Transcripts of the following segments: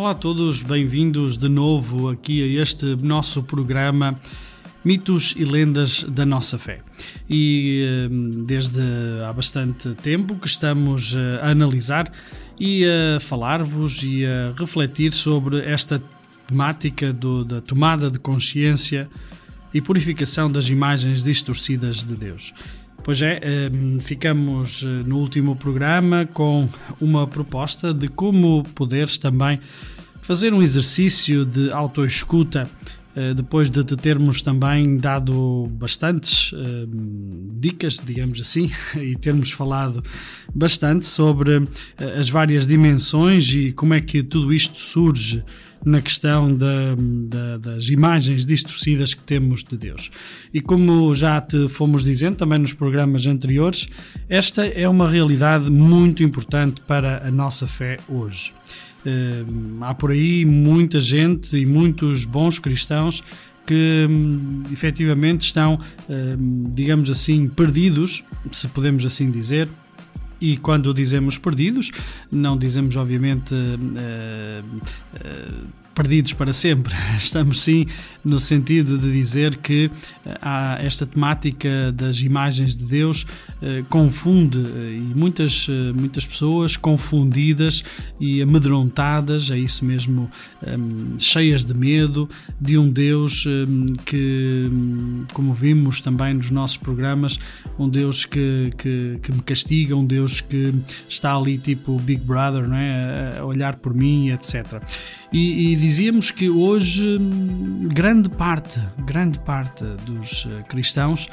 Olá a todos, bem-vindos de novo aqui a este nosso programa Mitos e Lendas da Nossa Fé. E hum, desde há bastante tempo que estamos eh, a analisar e a falar-vos e a refletir sobre esta temática do, da tomada de consciência e purificação das imagens distorcidas de Deus. Pois é, hum, ficamos eh, no último programa com uma proposta de como poderes também fazer um exercício de autoescuta depois de te termos também dado bastantes hum, dicas, digamos assim, e termos falado bastante sobre eh, as várias dimensões e como é que tudo isto surge na questão da, da, das imagens distorcidas que temos de Deus. E como já te fomos dizendo também nos programas anteriores, esta é uma realidade muito importante para a nossa fé hoje. Uh, há por aí muita gente e muitos bons cristãos que um, efetivamente estão, um, digamos assim, perdidos, se podemos assim dizer, e quando dizemos perdidos, não dizemos obviamente uh, uh, perdidos para sempre. Estamos sim no sentido de dizer que eh, há esta temática das imagens de Deus uh, confunde e muitas, muitas pessoas confundidas e amedrontadas, é isso mesmo, um, cheias de medo de um Deus um, que, como vimos também nos nossos programas, um Deus que, que, que me castiga, um Deus Deus que está ali tipo Big Brother, não é? a olhar por mim, etc. E, e, dizíamos que hoje hum, grande parte, grande parte dos eh, cristãos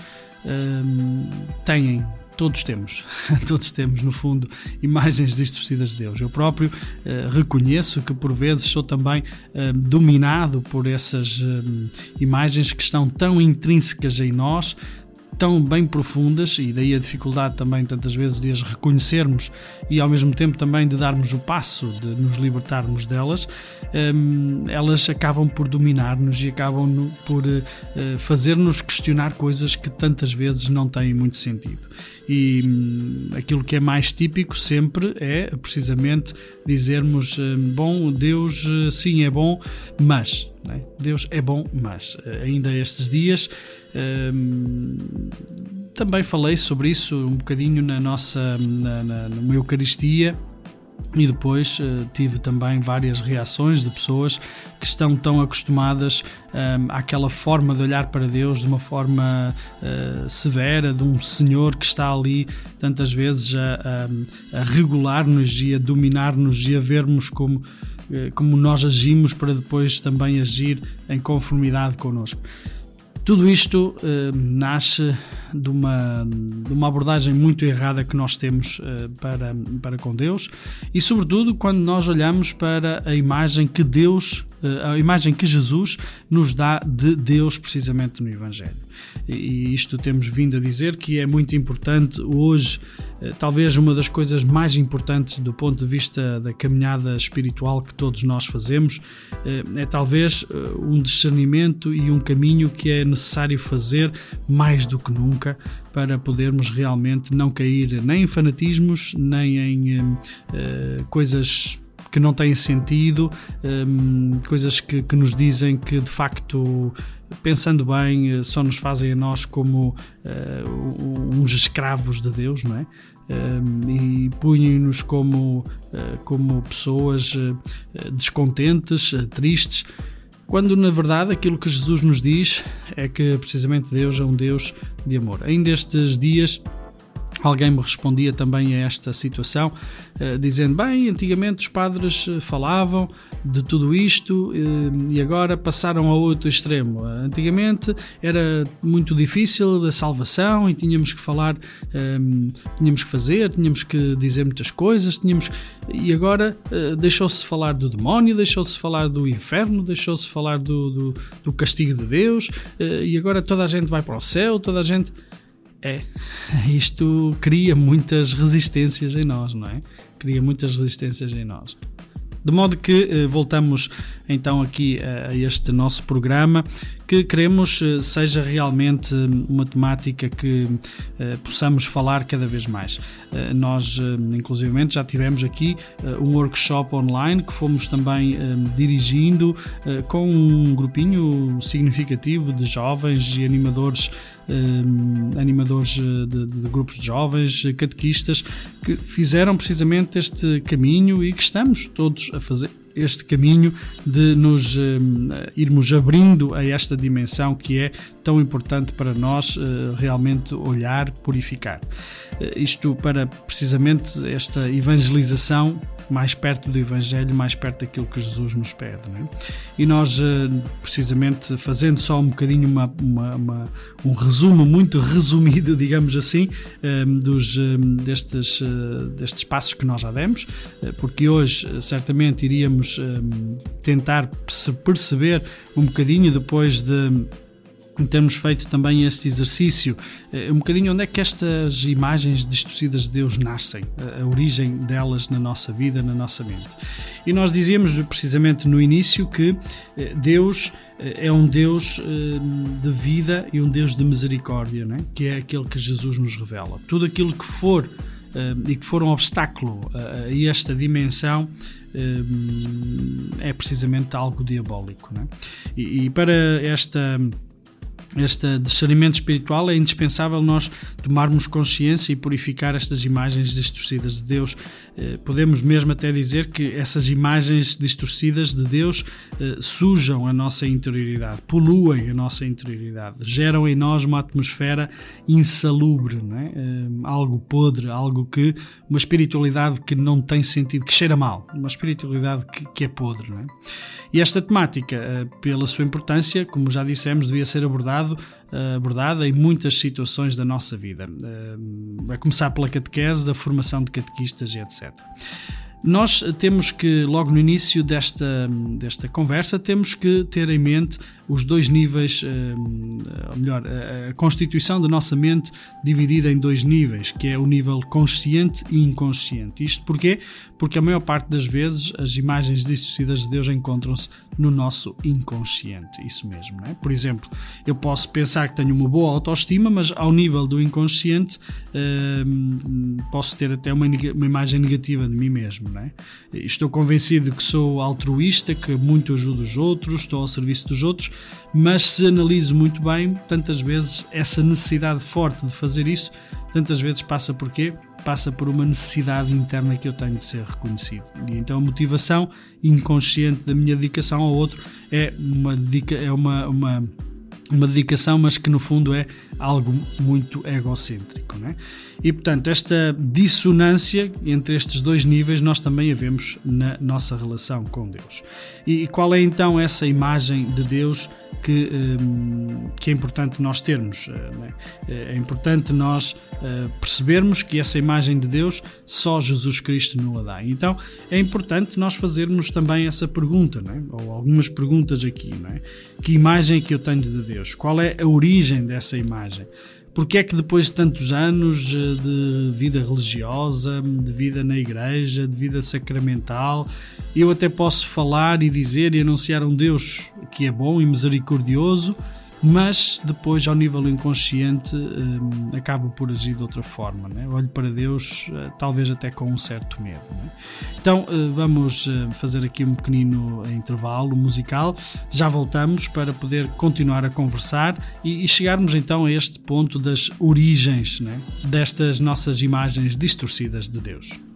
um, têm todos temos, todos temos no fundo imagens distorcidas de Deus. Eu próprio uh, reconheço que por vezes sou também uh, dominado por essas uh, imagens que estão tão intrínsecas em nós, tão bem profundas e daí a dificuldade também tantas vezes de as reconhecermos e ao mesmo tempo também de darmos o passo de nos libertarmos delas, um, elas acabam por dominar-nos e acabam por uh, fazer-nos questionar coisas que tantas vezes não têm muito sentido. E um, aquilo que é mais típico sempre é precisamente dizermos: um, bom, Deus eh, sim é bom, mas. Né? Deus é bom, mas eh, ainda estes dias também falei sobre isso um bocadinho na nossa na, na, numa Eucaristia e depois uh, tive também várias reações de pessoas que estão tão acostumadas um, àquela forma de olhar para Deus de uma forma uh, severa, de um Senhor que está ali tantas vezes a, a, a regular-nos e a dominar-nos e a vermos como, uh, como nós agimos para depois também agir em conformidade connosco. Tudo isto uh, nasce de uma, de uma abordagem muito errada que nós temos uh, para, para com Deus e, sobretudo, quando nós olhamos para a imagem que Deus, a imagem que Jesus nos dá de Deus precisamente no Evangelho. E isto temos vindo a dizer que é muito importante hoje eh, talvez uma das coisas mais importantes do ponto de vista da caminhada espiritual que todos nós fazemos eh, é talvez eh, um discernimento e um caminho que é necessário fazer mais do que nunca para podermos realmente não cair nem em fanatismos, nem em coisas que não têm sentido, um, coisas que, que, nos dizem que de facto pensando bem, eh, só nos fazem a nós como uh, uns escravos de Deus, não é? Uh, e punhem-nos como, uh, como pessoas descontentes, tristes, quando na verdade aquilo que Jesus nos diz é que precisamente Deus é um Deus de amor. Ainda estes dias Alguém me respondia também a esta situação, eh, dizendo: Bem, antigamente os padres eh, falavam de tudo isto eh, e agora passaram a outro extremo. Antigamente era muito difícil a salvação e tínhamos que falar, tínhamos que fazer, tínhamos que dizer muitas coisas, tínhamos e agora deixou-se falar do demónio, deixou-se falar do inferno, deixou-se falar do, do, do castigo de Deus e agora toda a gente vai para o céu, toda a gente. É, isto cria muitas resistências em nós, não é? Cria muitas resistências em nós. De modo que voltamos então aqui a este nosso programa que queremos seja realmente uma temática que possamos falar cada vez mais. Nós, inclusivamente, já tivemos aqui um workshop online que fomos também dirigindo com um grupinho significativo de jovens e animadores animadores de, de, grupos de jovens, catequistas, que fizeram precisamente este caminho e que estamos todos a fazer este caminho de nos uh, irmos abrindo a esta dimensão que é tão importante para nós uh, realmente olhar, purificar. Uh, isto para precisamente esta evangelização mais perto do Evangelho, mais perto daquilo que Jesus nos pede. É? E nós, precisamente, fazendo só um bocadinho uma, uma, uma, um resumo muito resumido, digamos assim, dos, destes, destes passos que nós já demos, porque hoje certamente iríamos tentar perceber um bocadinho depois de termos feito também este exercício, eh, um bocadinho onde é que estas imagens distorcidas de Deus nascem, a origem delas na nossa vida, na nossa mente. E nós dizíamos precisamente no início que eh, Deus eh, é um Deus de vida e um Deus de misericórdia, né? que é aquele que Jesus nos revela. Tudo aquilo que for e que for um obstáculo a esta dimensão é precisamente algo diabólico. É? E, para esta este discernimento espiritual é indispensável nós tomarmos consciência e purificar estas imagens distorcidas de Deus. Eh, podemos mesmo até dizer que essas imagens distorcidas de Deus eh, sujam a nossa interioridade, poluem a nossa interioridade, geram em nós uma atmosfera insalubre, é? Eh, algo podre, algo que uma espiritualidade que não tem sentido, que cheira mal, uma espiritualidade que, que é podre. É? E esta temática, pela sua importância, como já dissemos, devia ser abordada eh, abordada em muitas situações da nossa vida, eh, a começar pela catequese, da formação de catequistas e etc. Nós temos que, logo no início desta, desta conversa, temos que ter em mente os dois níveis, eh, ou melhor, a constituição da nossa mente dividida em dois níveis, que é o nível consciente e inconsciente. Isto porquê? Porque a maior parte das vezes as imagens distorcidas de Deus encontram-se no nosso inconsciente. Isso mesmo, não é? Por exemplo, eu posso pensar que tenho uma boa autoestima, mas ao nível do inconsciente eh, posso ter até uma, imagem negativa de mim mesmo, é? Estou convencido que sou altruísta, que muito ajudo os outros, estou ao serviço dos outros, mas se analiso muito bem, tantas vezes essa necessidade forte de fazer isso, tantas vezes passa por quê? Passa por uma necessidade interna que eu tenho de ser reconhecido. E então a motivação inconsciente da minha dedicação ao outro é uma, é uma, uma uma dedicação, mas que no fundo é algo muito egocêntrico. Não é? E portanto, esta dissonância entre estes dois níveis nós também a vemos na nossa relação com Deus. E qual é então essa imagem de Deus que, hum, que é importante nós termos? Eh, é? importante nós eh, percebermos que essa imagem de Deus só Jesus Cristo nos dá. Então é importante nós fazermos também essa pergunta, é? ou algumas perguntas aqui. É? Que imagem é que eu tenho de Deus? Qual é a origem dessa imagem? Porque é que depois de tantos anos eh, de vida religiosa, de vida na igreja, de vida sacramental, eu até posso falar e dizer e anunciar um Deus que é bom e misericordioso, mas depois, ao nível inconsciente, um, acabo por agir de outra forma. Né? Olho para Deus, uh, talvez até com um certo medo. Né? Então, uh, vamos uh, fazer aqui um pequenino intervalo musical. Já voltamos para poder continuar a conversar e, e chegarmos então a este ponto das origens né? destas nossas imagens distorcidas de Deus.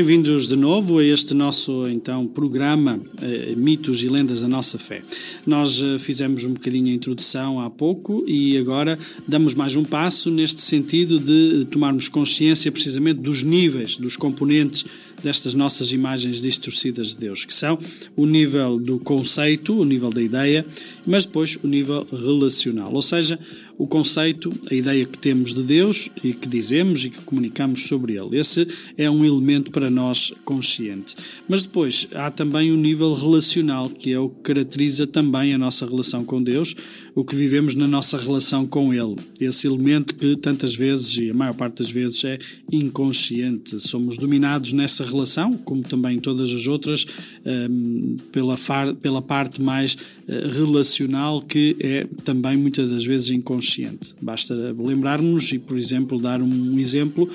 Bem-vindos de novo a este nosso então programa eh, Mitos e Lendas da Nossa Fé. Nós eh, fizemos um bocadinho a introdução há pouco e agora damos mais um passo neste sentido de tomarmos consciência precisamente dos níveis, dos componentes destas nossas imagens distorcidas de Deus, que são o nível do conceito, o nível da ideia, mas depois o nível relacional, ou seja, o conceito, a ideia que temos de Deus e que dizemos e que comunicamos sobre Ele. Esse é um elemento para nós consciente. Mas depois há também o nível relacional, que é o que caracteriza também a nossa relação com Deus, o que vivemos na nossa relação com Ele. Esse elemento que tantas vezes, e a maior parte das vezes, é inconsciente. Somos dominados nessa relação, como também todas as outras, um, pela, pela parte mais uh, relacional, que é também muitas das vezes inconsciente consciente. Basta lembrarmos e, por exemplo, dar um exemplo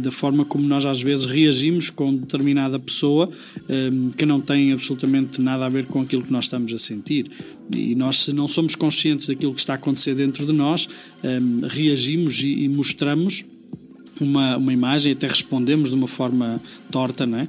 da forma como nós às vezes reagimos com determinada pessoa um, que não tem absolutamente nada a ver com aquilo que nós estamos a sentir. E nós, se não somos conscientes daquilo que está a acontecer dentro de nós, um, reagimos e, e mostramos uma, uma imagem, até respondemos de uma forma torta, não é?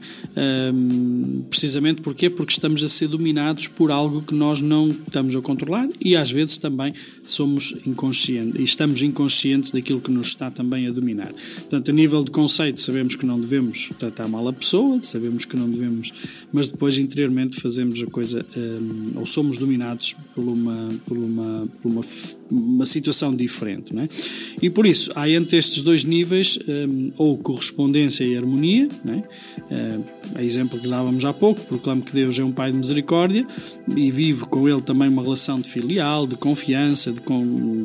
Um, precisamente porquê? Porque estamos a ser dominados por algo que nós não estamos a controlar e às vezes também somos inconscientes e estamos inconscientes daquilo que nos está também a dominar. Portanto, a nível de conceito, sabemos que não devemos tratar mal a pessoa, sabemos que não devemos, mas depois interiormente fazemos a coisa um, ou somos dominados por uma, por uma, por uma, uma situação diferente, não é? E por isso, há entre estes dois níveis um, ou correspondência e harmonia, né? uh, a exemplo que dávamos há pouco, proclamo que Deus é um Pai de misericórdia e vivo com Ele também uma relação de filial, de confiança, de,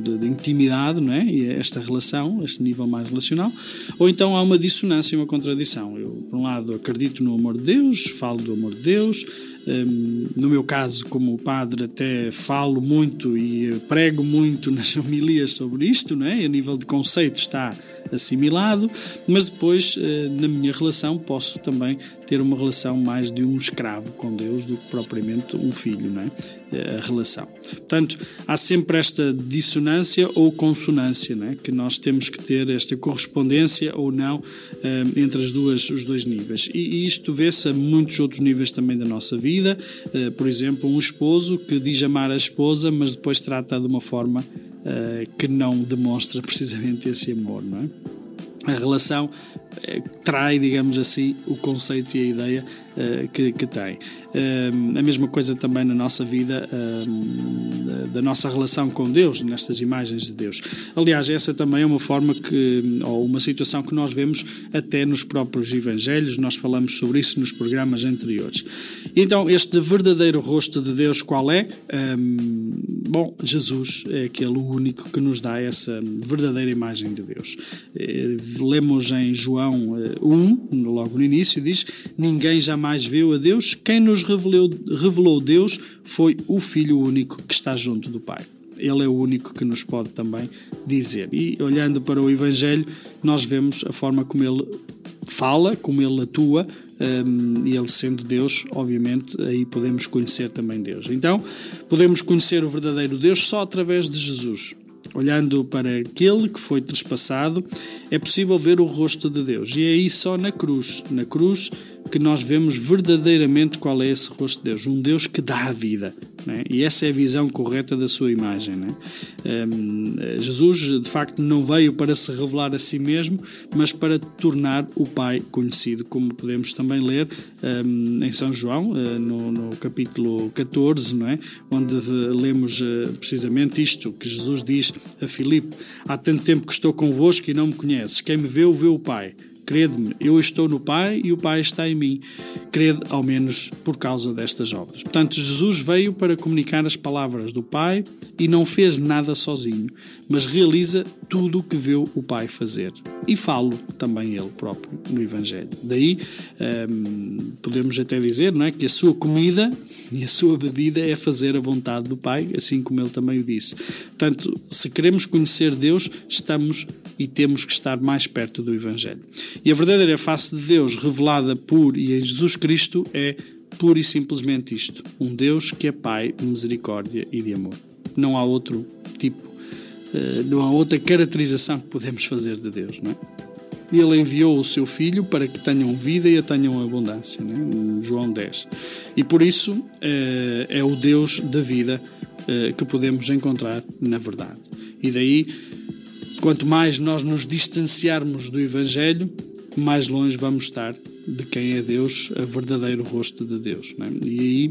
de, de intimidade, não é? e esta relação, este nível mais relacional, ou então há uma dissonância e uma contradição. Eu, por um lado, acredito no amor de Deus, falo do amor de Deus, um, no meu caso, como padre, até falo muito e prego muito nas homilias sobre isto, não é? a nível de conceito está assimilado, mas depois, eh, na minha relação, posso também ter uma relação mais de um escravo com Deus do que propriamente um filho, não é? Eh, a relação. Portanto, há sempre esta dissonância ou consonância, não é? Que nós temos que ter esta correspondência ou não eh, entre as duas, os dois níveis. E isto vê-se a muitos outros níveis também da nossa vida. Por exemplo, um esposo que diz amar a esposa, mas depois trata de uma forma uh, que não demonstra precisamente esse amor, não é? A relação trai, digamos assim, o conceito e a ideia uh, que, que, tem. a mesma coisa também na nossa vida, da nossa relação com Deus, nestas imagens de Deus. Aliás, essa também é uma forma que, ou uma situação que nós vemos até nos próprios Evangelhos, nós falamos sobre isso nos programas anteriores. Então, este verdadeiro rosto de Deus, qual é? Bom, Jesus é aquele único que nos dá essa verdadeira imagem de Deus. Eh, lemos em João 1, eh, logo no início, diz: Ninguém jamais viu a Deus, quem nos revelou, revelou Deus foi o Filho único que está junto do Pai. Ele é o único que nos pode também dizer. E olhando para o Evangelho, nós vemos a forma como ele fala, como ele atua, um, e ele sendo Deus, obviamente, aí podemos conhecer também Deus. Então, podemos conhecer o verdadeiro Deus só através de Jesus. Olhando para aquele que foi trespassado, é possível ver o rosto de Deus. E é aí só na cruz, na cruz que nós vemos verdadeiramente qual é esse rosto de Deus. Um Deus que dá a vida. Né? E essa é a visão correta da sua imagem. Né? Um, Jesus, de facto, não veio para se revelar a si mesmo, mas para tornar o Pai conhecido, como podemos também ler um, em São João, uh, no, no, capítulo 14, não é? onde lemos uh, precisamente isto, que Jesus diz a Filipe: Há tanto tempo que estou convosco e não me conheces. Quem me vê, vê o Pai. Crede-me, eu estou no Pai e o Pai está em mim. Crede, ao menos, por causa destas obras. Portanto, Jesus veio para comunicar as palavras do Pai e não fez nada sozinho, mas realiza tudo o que viu o Pai fazer. E falo também ele próprio no Evangelho. Daí hum, podemos até dizer não é, que a sua comida e a sua bebida é fazer a vontade do Pai, assim como ele também o disse. Portanto, se queremos conhecer Deus, estamos e temos que estar mais perto do Evangelho. E a verdadeira face de Deus revelada por e em Jesus Cristo é pura e simplesmente isto: um Deus que é Pai de misericórdia e de amor. Não há outro tipo, eh, não há outra caracterização que podemos fazer de Deus, não é? ele enviou o seu Filho para que tenham vida e a tenham abundância. Né? João 10. E por isso é, é o Deus da vida é, que podemos encontrar na verdade. E daí, quanto mais nós nos distanciarmos do Evangelho, mais longe vamos estar de quem é Deus, a verdadeiro rosto de Deus. Né? E aí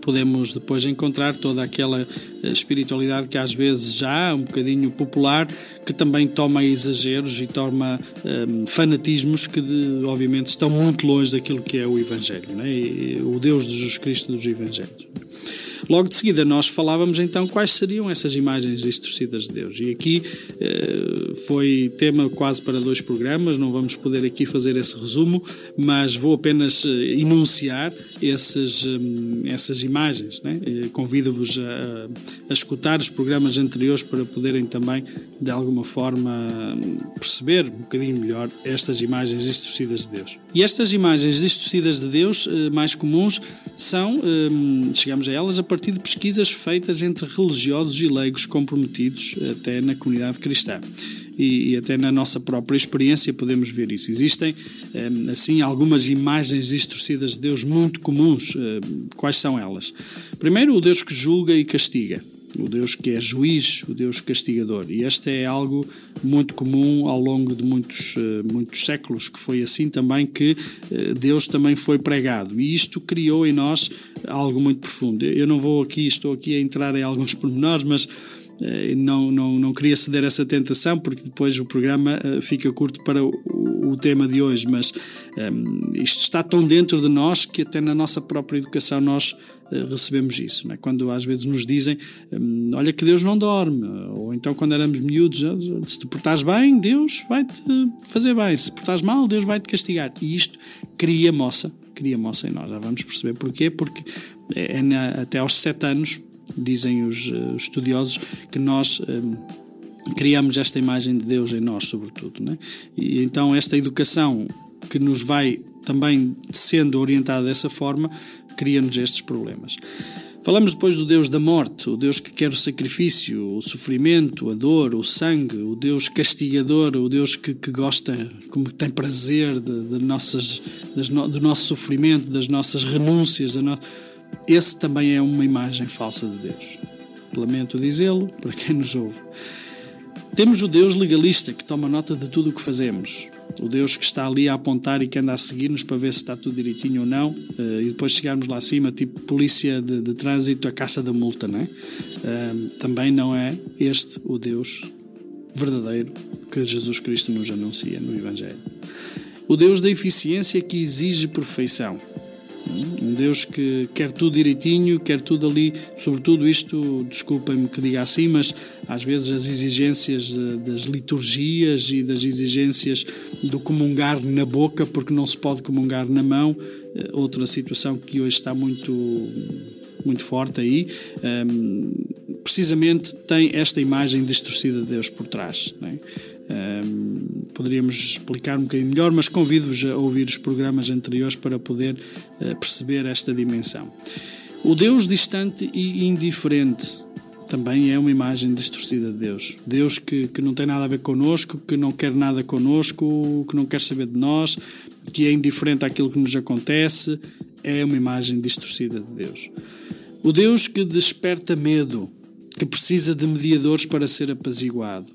podemos depois encontrar toda aquela eh, espiritualidade que às vezes já há, um bocadinho popular, que também toma exageros e toma um, ehm, fanatismos que, de, obviamente, estão muito longe daquilo que é o Evangelho, e, o Deus de Jesus Cristo dos Evangelhos. Logo de seguida, nós falávamos então quais seriam essas imagens distorcidas de Deus. E aqui eh, foi tema quase para dois programas, não vamos poder aqui fazer esse resumo, mas vou apenas eh, enunciar esses, eh, essas imagens. Né? Convido-vos a, a escutar os programas anteriores para poderem também, de alguma forma, perceber um bocadinho melhor estas imagens distorcidas de Deus. E estas imagens distorcidas de Deus, mais comuns, são, chegamos a elas a partir partir de pesquisas feitas entre religiosos e leigos comprometidos até na comunidade cristã. E, e, até na nossa própria experiência podemos ver isso. Existem, eh, assim, algumas imagens distorcidas de Deus muito comuns. Eh, quais são elas? Primeiro, o Deus que julga e castiga o Deus que é juiz, o Deus castigador. E este é algo muito comum ao longo de muitos, eh, muitos séculos, que foi assim também que eh, Deus também foi pregado. E isto criou em nós algo muito profundo. Eu não vou aqui, estou aqui a entrar em alguns pormenores, mas eh, não, não, não queria ceder essa tentação, porque depois o programa fica curto para o, o tema de hoje, mas um, isto está tão dentro de nós que até na nossa própria educação nós recebemos isso. É? Quando às vezes nos dizem, hum, olha que Deus não dorme, ou então quando éramos miúdos, ah, se te portares bem, Deus vai-te fazer bem, se portares mal, Deus vai-te castigar. E isto cria moça, cria moça em nós. Já vamos perceber porquê, porque é, é na, até aos sete anos, dizem os, uh, estudiosos, que nós. Um, criamos esta imagem de Deus em nós, sobretudo. Né? E então, esta educação que nos vai também sendo orientada dessa forma, cria-nos estes problemas. Falamos depois do Deus da morte, o Deus que quer o sacrifício, o sofrimento, a dor, o sangue, o Deus castigador, o Deus que, que gosta, como tem prazer de, de nossas, no, do nosso sofrimento, das nossas renúncias. No... Esse também é uma imagem falsa de Deus. Lamento dizê-lo para quem nos ouve. Temos o Deus legalista que toma nota de tudo o que fazemos. O Deus que está ali a apontar e que anda a seguir-nos para ver se está tudo direitinho ou não. Uh, e depois chegarmos lá acima, tipo polícia de, de trânsito, a caça da multa, não é? Uh, também não é este o Deus verdadeiro que Jesus Cristo nos anuncia no Evangelho. O Deus da eficiência que exige perfeição. Um Deus que quer tudo direitinho, quer tudo ali, sobretudo isto, desculpem-me que diga assim, mas às vezes as exigências das liturgias e das exigências do comungar na boca, porque não se pode comungar na mão, eh, outra situação que hoje está muito, muito forte aí, ehm, precisamente tem esta imagem distorcida de Deus por trás. É? Poderíamos explicar um bocadinho melhor, mas convido-vos a ouvir os programas anteriores para poder uh, perceber esta dimensão. O Deus distante e indiferente também é uma imagem distorcida de Deus. Deus que, que não tem nada a ver connosco, que não quer nada connosco, que não quer saber de nós, que é indiferente àquilo que nos acontece, é uma imagem distorcida de Deus. O Deus que desperta medo, que precisa de mediadores para ser apaziguado.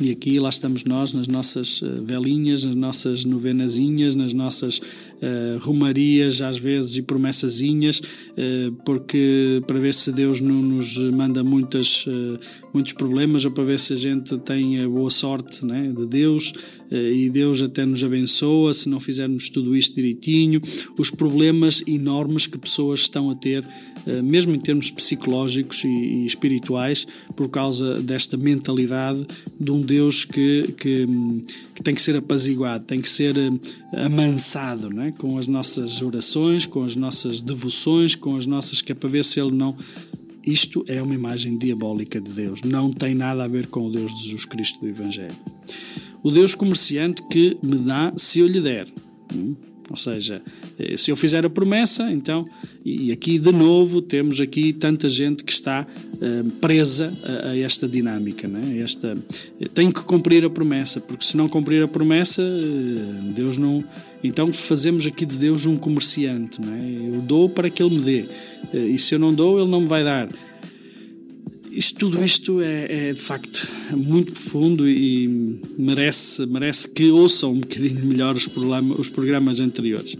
E aqui lá estamos nós, nas nossas eh, velinhas, nas nossas novenazinhas, nas nossas uh, romarias, às vezes, e promessazinhas, uh, porque para ver se Deus não nos manda muitas, uh, muitos problemas ou para ver se a gente tem a boa sorte né, de Deus e Deus até nos abençoa se não fizermos tudo isto direitinho. Os problemas enormes que pessoas estão a ter, mesmo em termos psicológicos e, espirituais, por causa desta mentalidade de um Deus que, que, que tem que ser apaziguado, tem que ser amansado, não é? com as nossas orações, com as nossas devoções, com as nossas que é para ver se ele não. Isto é uma imagem diabólica de Deus, não tem nada a ver com o Deus de Jesus Cristo do Evangelho. O Deus comerciante que me dá se eu lhe der. Hum? Ou seja, eh, se eu fizer a promessa, então, e aqui de novo temos aqui tanta gente que está uh, presa a, esta dinâmica, né? esta, tenho que cumprir a promessa, porque se não cumprir a promessa, Deus não. Então fazemos aqui de Deus um comerciante, né? eu dou para que Ele me dê, uh, e se eu não dou, Ele não me vai dar isto, tudo isto é, é, de facto muito profundo e merece, merece que ouçam um bocadinho melhor os, problemas, os programas anteriores.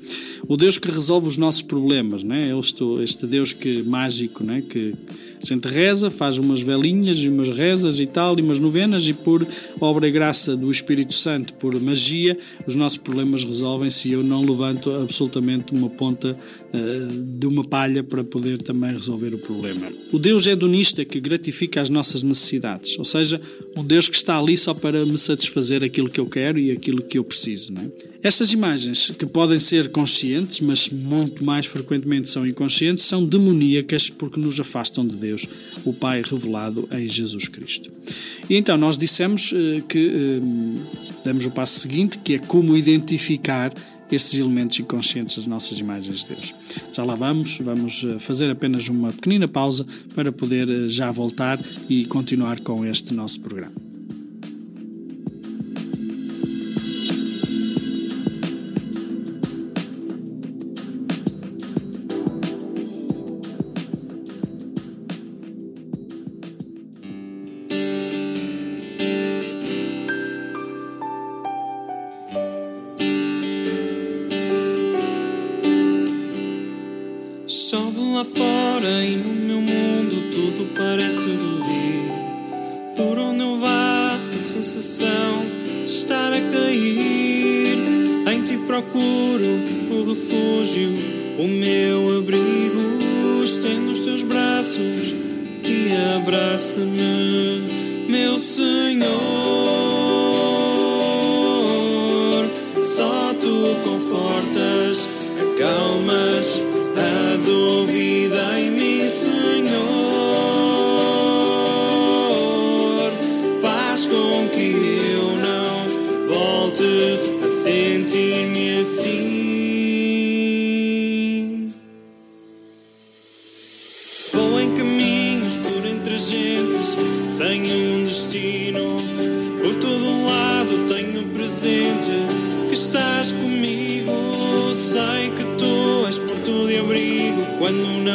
O Deus que resolve os nossos problemas, né? este, este Deus que mágico, né? que a gente reza, faz umas velinhas e umas rezas e tal, e umas novenas, e por obra e graça do Espírito Santo, por magia, os nossos problemas resolvem-se. E eu não levanto absolutamente uma ponta de uma palha para poder também resolver o problema. O Deus hedonista que gratifica as nossas necessidades, ou seja, um Deus que está ali só para me satisfazer aquilo que eu quero e aquilo que eu preciso. Não é? Estas imagens, que podem ser conscientes, mas muito mais frequentemente são inconscientes, são demoníacas porque nos afastam de Deus, o Pai revelado em Jesus Cristo. E então nós dissemos eh, que eh, damos o passo seguinte, que é como identificar esses elementos inconscientes das nossas imagens de Deus. Já lá vamos, vamos eh, fazer apenas uma pequenina pausa para poder já voltar e continuar com este nosso programa.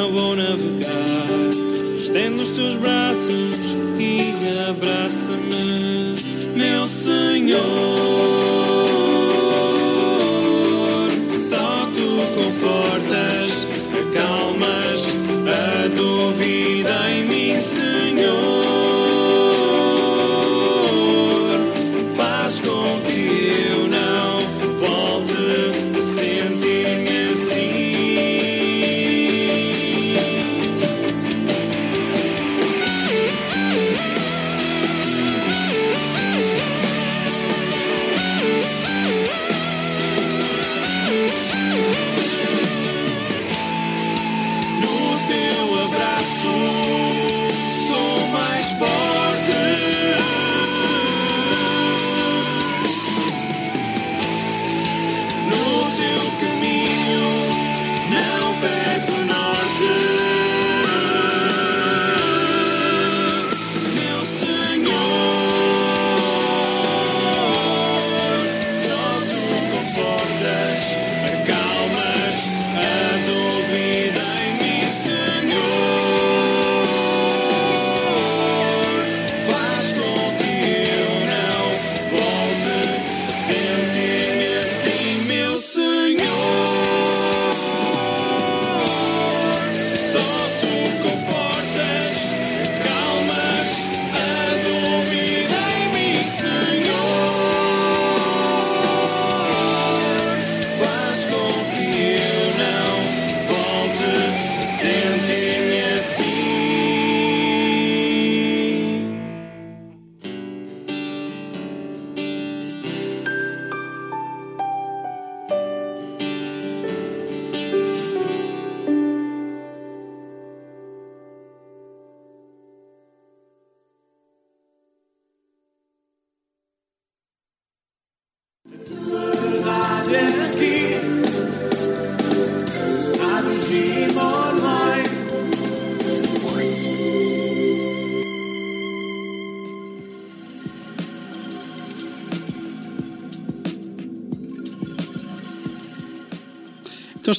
eu vou navegar. Estendo os teus braços e abraça-me, meu Senhor.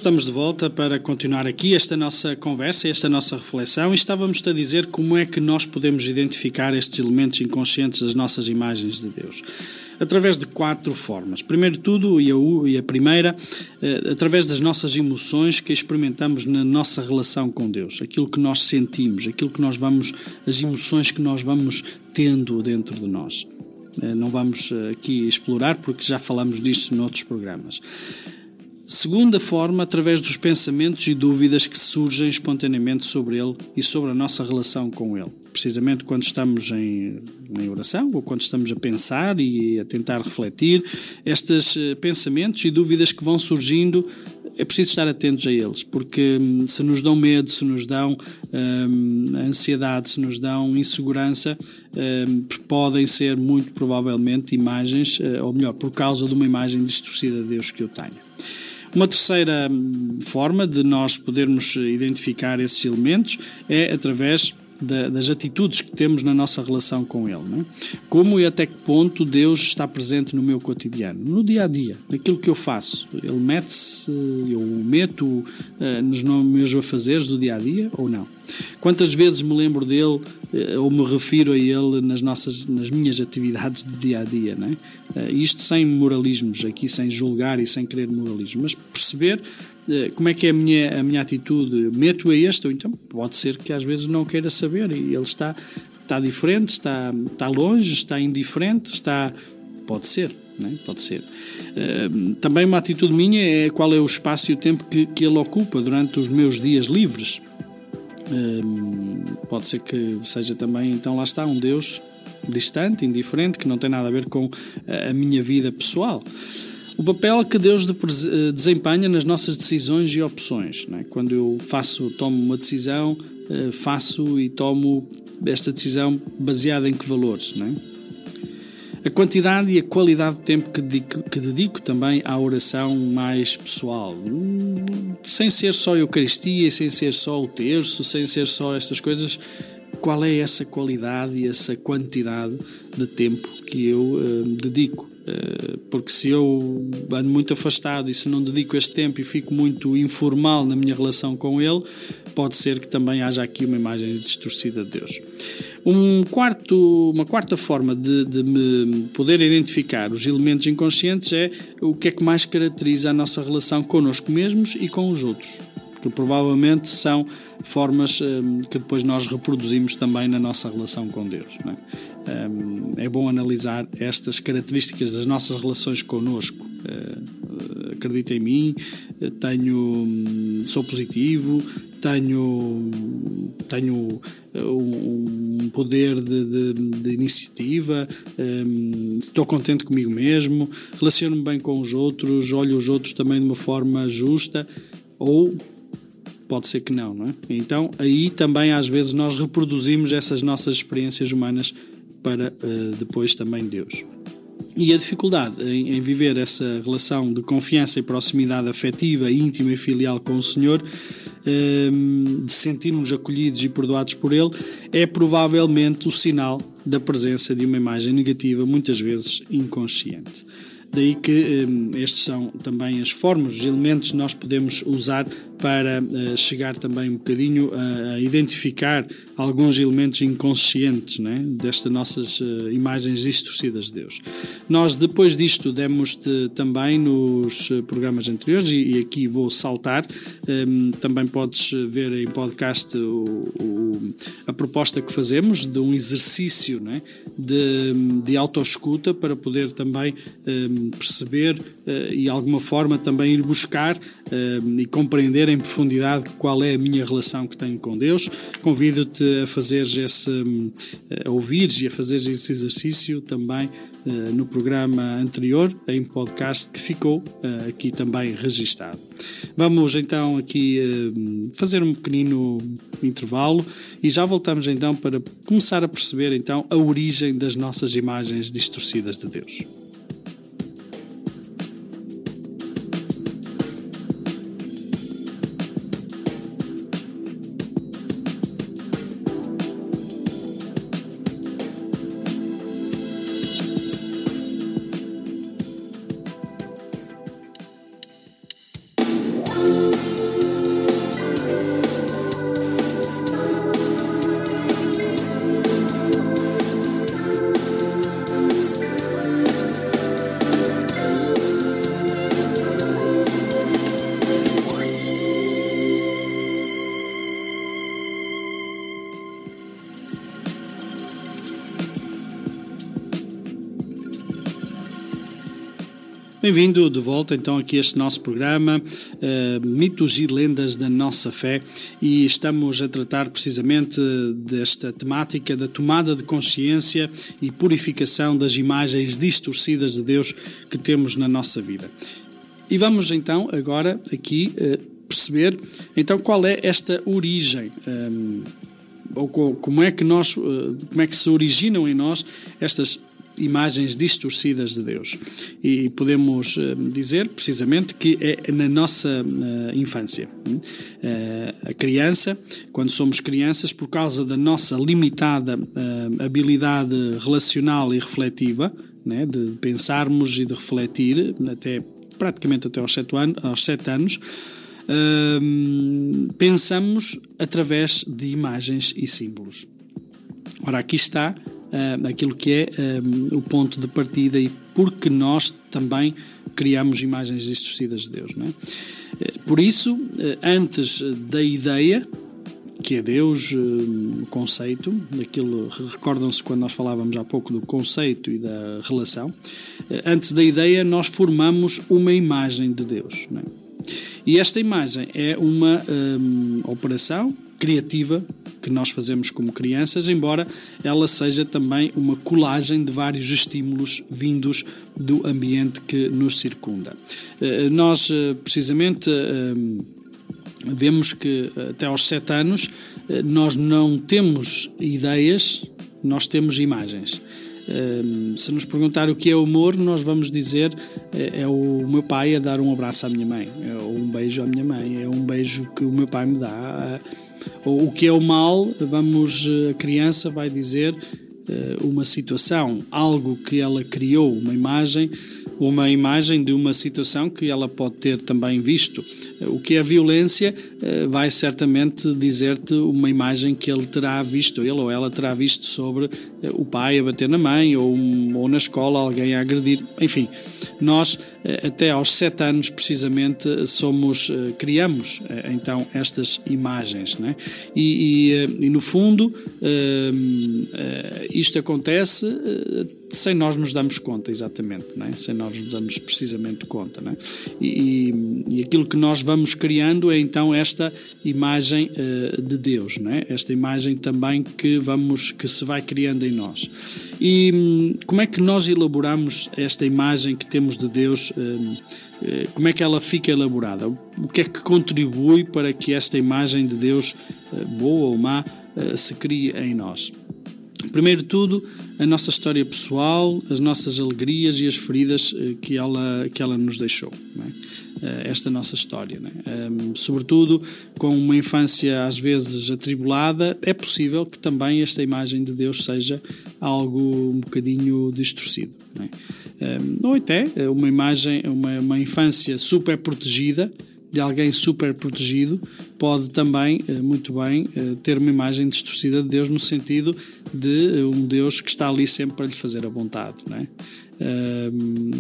Estamos de volta para continuar aqui esta nossa conversa, esta nossa reflexão e estávamos a dizer como é que nós podemos identificar estes elementos inconscientes das nossas imagens de Deus. Através de quatro formas. Primeiro tudo, e a, e a primeira, eh, através das nossas emoções que experimentamos na nossa relação com Deus. Aquilo que nós sentimos, aquilo que nós vamos, as emoções que nós vamos tendo dentro de nós. Eh, não vamos eh, aqui explorar porque já falamos disso noutros programas. Segunda forma, através dos pensamentos e dúvidas que surgem espontaneamente sobre ele e sobre a nossa relação com ele. Precisamente quando estamos em, em oração ou quando estamos a pensar e a tentar refletir, estes eh, pensamentos e dúvidas que vão surgindo é preciso estar atentos a eles, porque hum, se nos dão medo, se nos dão hum, ansiedade, se nos dão insegurança, hum, podem ser muito provavelmente imagens, eh, ou melhor, por causa de uma imagem distorcida de Deus que eu tenho. Uma terceira forma de nós podermos identificar esses elementos é através da, das atitudes que temos na nossa relação com Ele. Não é? Como e até que ponto Deus está presente no meu cotidiano, no dia a dia, naquilo que eu faço. Ele mete-se, eu o meto uh, nos meus afazeres do dia a dia ou não? Quantas vezes me lembro dele uh, ou me refiro a ele nas, nossas, nas minhas atividades do dia a dia? Não é? uh, isto sem moralismos, aqui sem julgar e sem querer moralismo, mas perceber eh, como é que é a minha, a minha atitude? Meto a este, ou então pode ser que às vezes não queira saber e ele está, está diferente, está, está longe, está indiferente, está. Pode ser, né? pode ser. Também uma atitude minha é qual é o espaço e o tempo que, que ele ocupa durante os meus dias livres. Uh, pode ser que seja também, então lá está, um Deus distante, indiferente, que não tem nada a ver com a minha vida pessoal o papel que Deus eh, desempenha nas nossas decisões e opções. É? Quando eu faço, tomo uma decisão, eh, faço e tomo esta decisão baseada em que valores? Não é? A quantidade e a qualidade de tempo que dedico, que dedico também à oração mais pessoal, sem ser só a Eucaristia, sem ser só o terço, sem ser só estas coisas, qual é essa qualidade e essa quantidade de tempo que eu uh, dedico. Uh, porque se eu ando muito afastado e se não dedico este tempo e fico muito informal na minha relação com ele, pode ser que também haja aqui uma imagem distorcida de Deus. Um quarto, uma quarta forma de, de me poder identificar os elementos inconscientes é o que é que mais caracteriza a nossa relação connosco mesmos e com os outros que provavelmente são formas um, que depois nós reproduzimos também na nossa relação com Deus. É? É? bom analisar estas características das nossas relações connosco. Uh, acredita em mim, tenho, hum, sou positivo, tenho, tenho um poder de, de, de iniciativa, um, estou contente comigo mesmo, relaciono-me bem com os outros, olho os outros também de uma forma justa, ou pode ser que não, não é? Então aí também às vezes nós reproduzimos essas nossas experiências humanas para uh, depois também Deus. E a dificuldade em, em, viver essa relação de confiança e proximidade afetiva, íntima e filial com o Senhor, ehm, de sentirmos acolhidos e perdoados por Ele, é provavelmente o sinal da presença de uma imagem negativa, muitas vezes inconsciente. Daí que um, estes são também as formas, os elementos que nós podemos usar para uh, chegar também um bocadinho a, a, identificar alguns elementos inconscientes né, destas nossas uh, imagens distorcidas de Deus. Nós, depois disto, demos-te também nos eh, programas anteriores, e, e aqui vou saltar, um, também podes ver em podcast o, o, a proposta que fazemos de um exercício né, de, de autoescuta para poder também um, perceber uh, e, de alguma forma, também ir buscar e compreender em profundidade qual é a minha relação que tenho com Deus. Convido-te a fazeres esse, a ouvires e a fazeres esse exercício também no programa anterior, em podcast, que ficou aqui também registado. Vamos então aqui fazer um pequenino intervalo e já voltamos então para começar a perceber então a origem das nossas imagens distorcidas de Deus. Bem-vindo de volta então aqui a este nosso programa uh, Mitos e Lendas da Nossa Fé e estamos a tratar precisamente desta temática da tomada de consciência e purificação das imagens distorcidas de Deus que temos na nossa vida. E vamos então agora aqui uh, perceber então qual é esta origem. Um, ou como é que nós, como é que se originam em nós estas imagens distorcidas de Deus. E podemos eh, dizer precisamente que é na nossa uh, infância. Uh, a criança, quando somos crianças, por causa da nossa limitada habilidade relacional e refletiva, né, de pensarmos e de refletir, até praticamente até aos sete, anos, aos sete anos, pensamos através de imagens e símbolos. Ora, aqui está uh, aquilo que é um, o ponto de partida e porque nós também criamos imagens distorcidas de Deus. Não é? Por isso, antes da ideia, que é Deus, o conceito, daquilo, recordam-se quando nós falávamos há pouco do conceito e da relação, antes da ideia nós formamos uma imagem de Deus. É? E esta imagem é uma um, operação criativa que nós fazemos como crianças, embora ela seja também uma colagem de vários estímulos vindos do ambiente que nos circunda. Eh, nós, eh, precisamente, eh, vemos que até aos sete anos nós não temos ideias, nós temos imagens. se nos perguntar o que é humor, nós vamos dizer é, o meu pai a dar um abraço à minha mãe, é, um beijo à minha mãe, é um beijo que o meu pai me dá o que é o mal, vamos, a criança vai dizer eh, uma situação, algo que ela criou, uma imagem, uma imagem de uma situação que ela pode ter também visto. O que é violência eh, vai certamente dizer-te uma imagem que ele terá visto, ele ou ela terá visto sobre eh, o pai a bater na mãe ou, ou na escola alguém a agredir. Enfim, nós até aos sete anos precisamente somos criamos então estas imagens, né? e, e, e no fundo isto acontece sem nós nos darmos conta, exatamente, é? sem nós nos darmos precisamente conta. É? E, e, aquilo que nós vamos criando é então esta imagem de Deus, é? esta imagem também que, vamos, que se vai criando em nós. E um, como é que nós elaboramos esta imagem que temos de Deus? Um, eh, como é que ela fica elaborada? O que é que contribui para que esta imagem de Deus, eh, boa ou má, se crie em nós? Primeiro de tudo, a nossa história pessoal, as nossas alegrias e as feridas eh, que ela, que ela nos deixou. É? Esta nossa história. É? Um, sobretudo com uma infância às vezes atribulada, é possível que também esta imagem de Deus seja algo um bocadinho distorcido. É? Um, ou até uma imagem, uma, uma infância super protegida de alguém super protegido pode também, eh, muito bem, eh, ter uma imagem distorcida de Deus no sentido de eh, um Deus que está ali sempre para lhe fazer a vontade, é?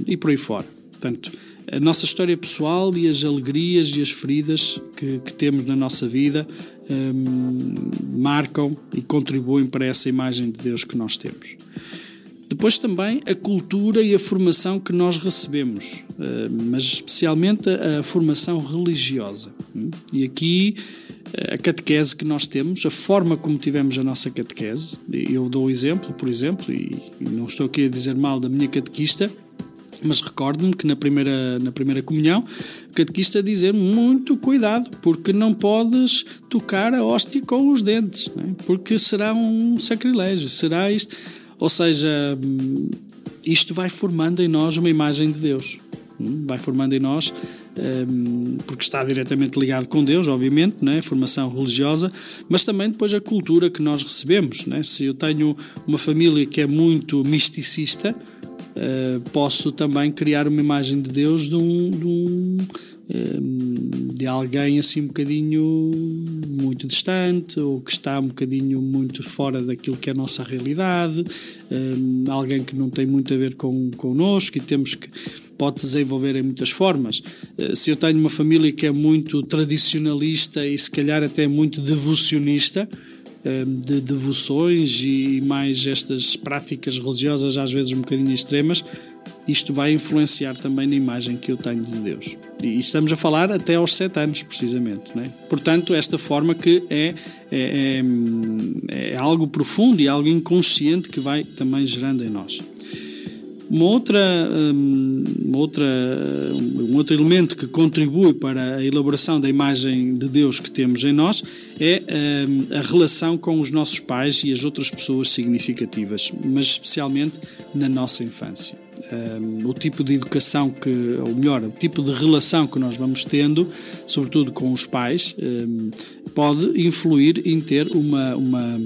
e por aí fora. Portanto, a nossa história pessoal e as alegrias e as feridas que, que temos na nossa vida um, marcam e contribuem para essa imagem de Deus que nós temos. Depois também a cultura e a formação que nós recebemos, eh, mas especialmente a formação religiosa. E aqui eh, a catequese que nós temos, a forma como tivemos a nossa catequese. Eu dou exemplo, por exemplo, e não estou aqui a dizer mal da minha catequista, mas recordo-me que na primeira, na primeira comunhão, o catequista dizer muito cuidado, porque não podes tocar a hóstia com os dentes, é? porque será um sacrilégio, será isto. Ou seja, isto vai formando em nós uma imagem de Deus. Hum, vai formando em nós, hum, porque está diretamente ligado com Deus, obviamente, né? formação religiosa, mas também depois a cultura que nós recebemos. Né? Se eu tenho uma família que é muito misticista, eh, posso também criar uma imagem de Deus de um, de um de alguém assim um bocadinho muito distante ou que está um bocadinho muito fora daquilo que é a nossa realidade, alguém que não tem muito a ver com connosco e temos que pode desenvolver em muitas formas. Eh, se eu tenho uma família que é muito tradicionalista e se calhar até muito devocionista, de devoções e mais estas práticas religiosas às vezes um bocadinho extremas, isto vai influenciar também na imagem que eu tenho de Deus. E estamos a falar até aos sete anos, precisamente. Né? Portanto, esta forma que é, é, é, é algo profundo e algo inconsciente que vai também gerando em nós. Uma outra, hum, uma outra, um outro elemento que contribui para a elaboração da imagem de Deus que temos em nós é hum, a relação com os nossos pais e as outras pessoas significativas, mas especialmente na nossa infância. O tipo de educação que, ou melhor, o tipo de relação que nós vamos tendo, sobretudo com os pais, pode influir em ter uma, uma,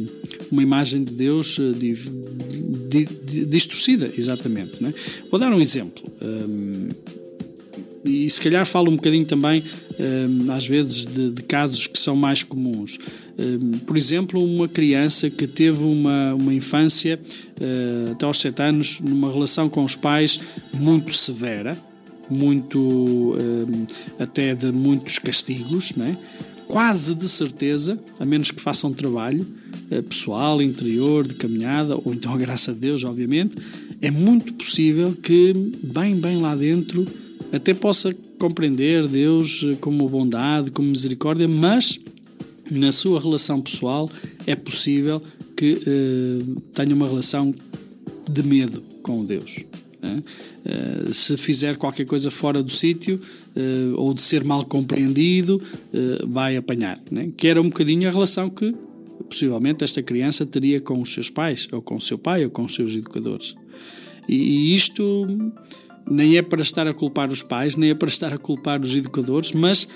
uma imagem de Deus de, de, de, distorcida, exatamente. Né? Vou dar um exemplo. E se calhar falo um bocadinho também, às vezes, de, de casos que são mais comuns. Por exemplo, uma criança que teve uma, uma infância uh, até aos 7 anos numa relação com os pais muito severa, muito uh, até de muitos castigos, né? quase de certeza, a menos que façam um trabalho uh, pessoal, interior, de caminhada, ou então, graças a Deus, obviamente, é muito possível que, bem, bem lá dentro, até possa compreender Deus como bondade, como misericórdia, mas na sua relação pessoal é possível que uh, tenha uma relação de medo com Deus. Uh, se fizer qualquer coisa fora do sítio uh, ou de ser mal compreendido, vai apanhar. Né? Que era um bocadinho a relação que possivelmente esta criança teria com os seus pais, ou com o seu pai, ou com os seus educadores. E, e isto nem é para estar a culpar os pais, nem é para estar a culpar os educadores, mas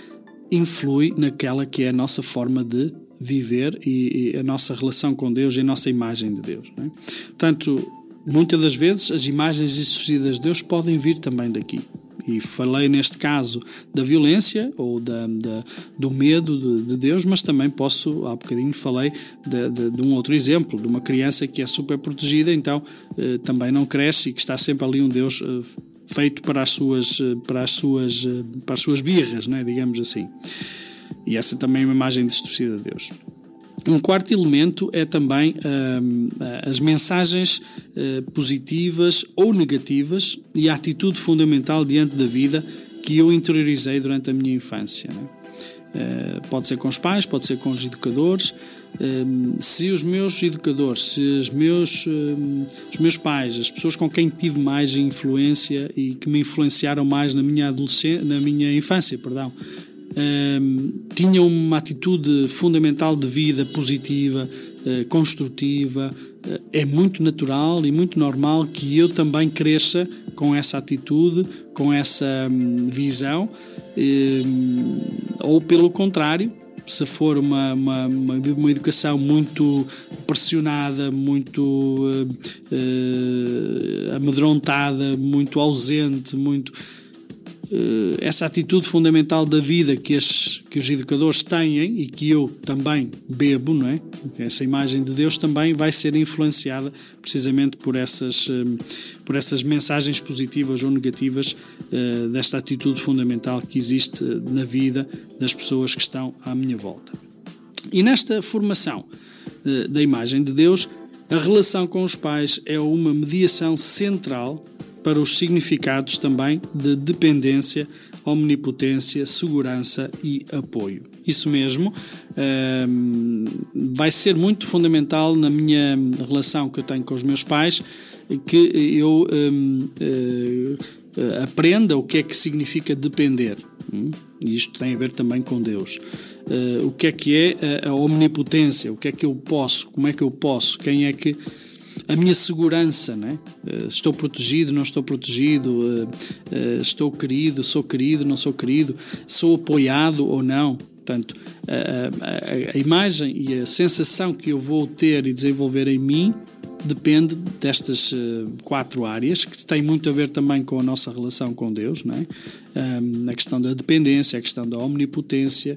influi naquela que é a nossa forma de viver e, e a nossa relação com Deus e a nossa imagem de Deus. É? Portanto, muitas das vezes as imagens distorcidas de Deus podem vir também daqui. E falei neste caso da violência ou da, da do medo de, de, Deus, mas também posso, há bocadinho falei de, de, de, um outro exemplo, de uma criança que é super protegida, então eh, também não cresce e que está sempre ali um Deus eh, feito para as suas, eh, para as suas, eh, para as suas birras, né, digamos assim. E essa também é uma imagem distorcida de Deus. Um quarto elemento é também hum, as mensagens uh, positivas ou negativas e a atitude fundamental diante da vida que eu interiorizei durante a minha infância. Né? Uh, pode ser com os pais, pode ser com os educadores. Um, se os meus educadores, se os meus, um, os meus pais, as pessoas com quem tive mais influência e que me influenciaram mais na minha adolescência, na minha infância, perdão, Ehm, tinham uma atitude fundamental de vida positiva, uh, construtiva. Uh, é muito natural e muito normal que eu também cresça com essa atitude, com essa visão, ou pelo contrário, se for uma, uma, uma, uma, educação muito pressionada, muito uh, uh, amedrontada, muito ausente, muito eh, essa atitude fundamental da vida que, as, que os educadores têm e que eu também bebo, não é? Essa imagem de Deus também vai ser influenciada precisamente por essas, eh, por essas mensagens positivas ou negativas eh, desta atitude fundamental que existe na vida das pessoas que estão à minha volta. E nesta formação da imagem de Deus, a relação com os pais é uma mediação central para os significados também de dependência, omnipotência, segurança e apoio. Isso mesmo, ehm, vai ser muito fundamental na minha relação que eu tenho com os meus pais, que eu ehm, eh, aprenda o que é que significa depender. Hum? E isto tem a ver também com Deus. Uh, o que é que é a omnipotência? O que é que eu posso? Como é que eu posso? Quem é que a minha segurança, né? estou protegido, não estou protegido, eh, eh, estou querido, sou querido, não sou querido, sou apoiado ou não. Portanto, a, a, a imagem e a sensação que eu vou ter e desenvolver em mim depende destas quatro áreas, que têm muito a ver também com a nossa relação com Deus, não é? Um, a questão da dependência, a questão da omnipotência,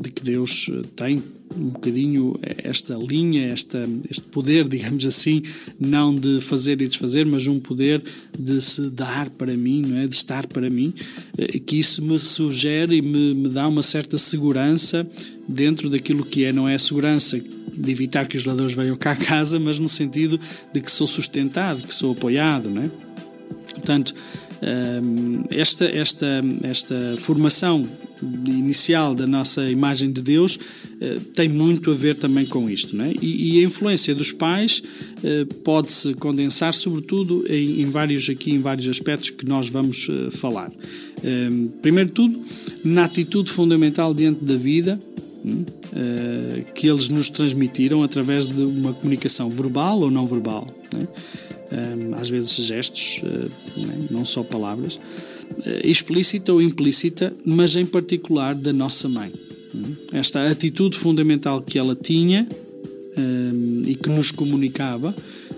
de que Deus tem um bocadinho esta linha, esta, este poder, digamos assim, não de fazer e desfazer, mas um poder de se dar para mim, não é? de estar para mim, eh, que isso me sugere e me, me dá uma certa segurança dentro daquilo que é, não é a segurança de evitar que os ladrões venham cá a casa, mas no sentido de que sou sustentado, que sou apoiado, não é? Portanto, esta, esta, esta formação inicial da nossa imagem de Deus eh, tem muito a ver também com isto. Não é? e, e a influência dos pais eh, pode-se condensar sobretudo em, em, vários, aqui, em vários aspectos que nós vamos eh, falar. Primeiro de tudo, na atitude fundamental diante da vida, hum, que eles nos transmitiram através de uma comunicação verbal ou não verbal. Não é? Às vezes gestos, eh, não só palavras, eh, explícita ou implícita, mas em particular da nossa mãe. Esta atitude fundamental que ela tinha e que nos comunicava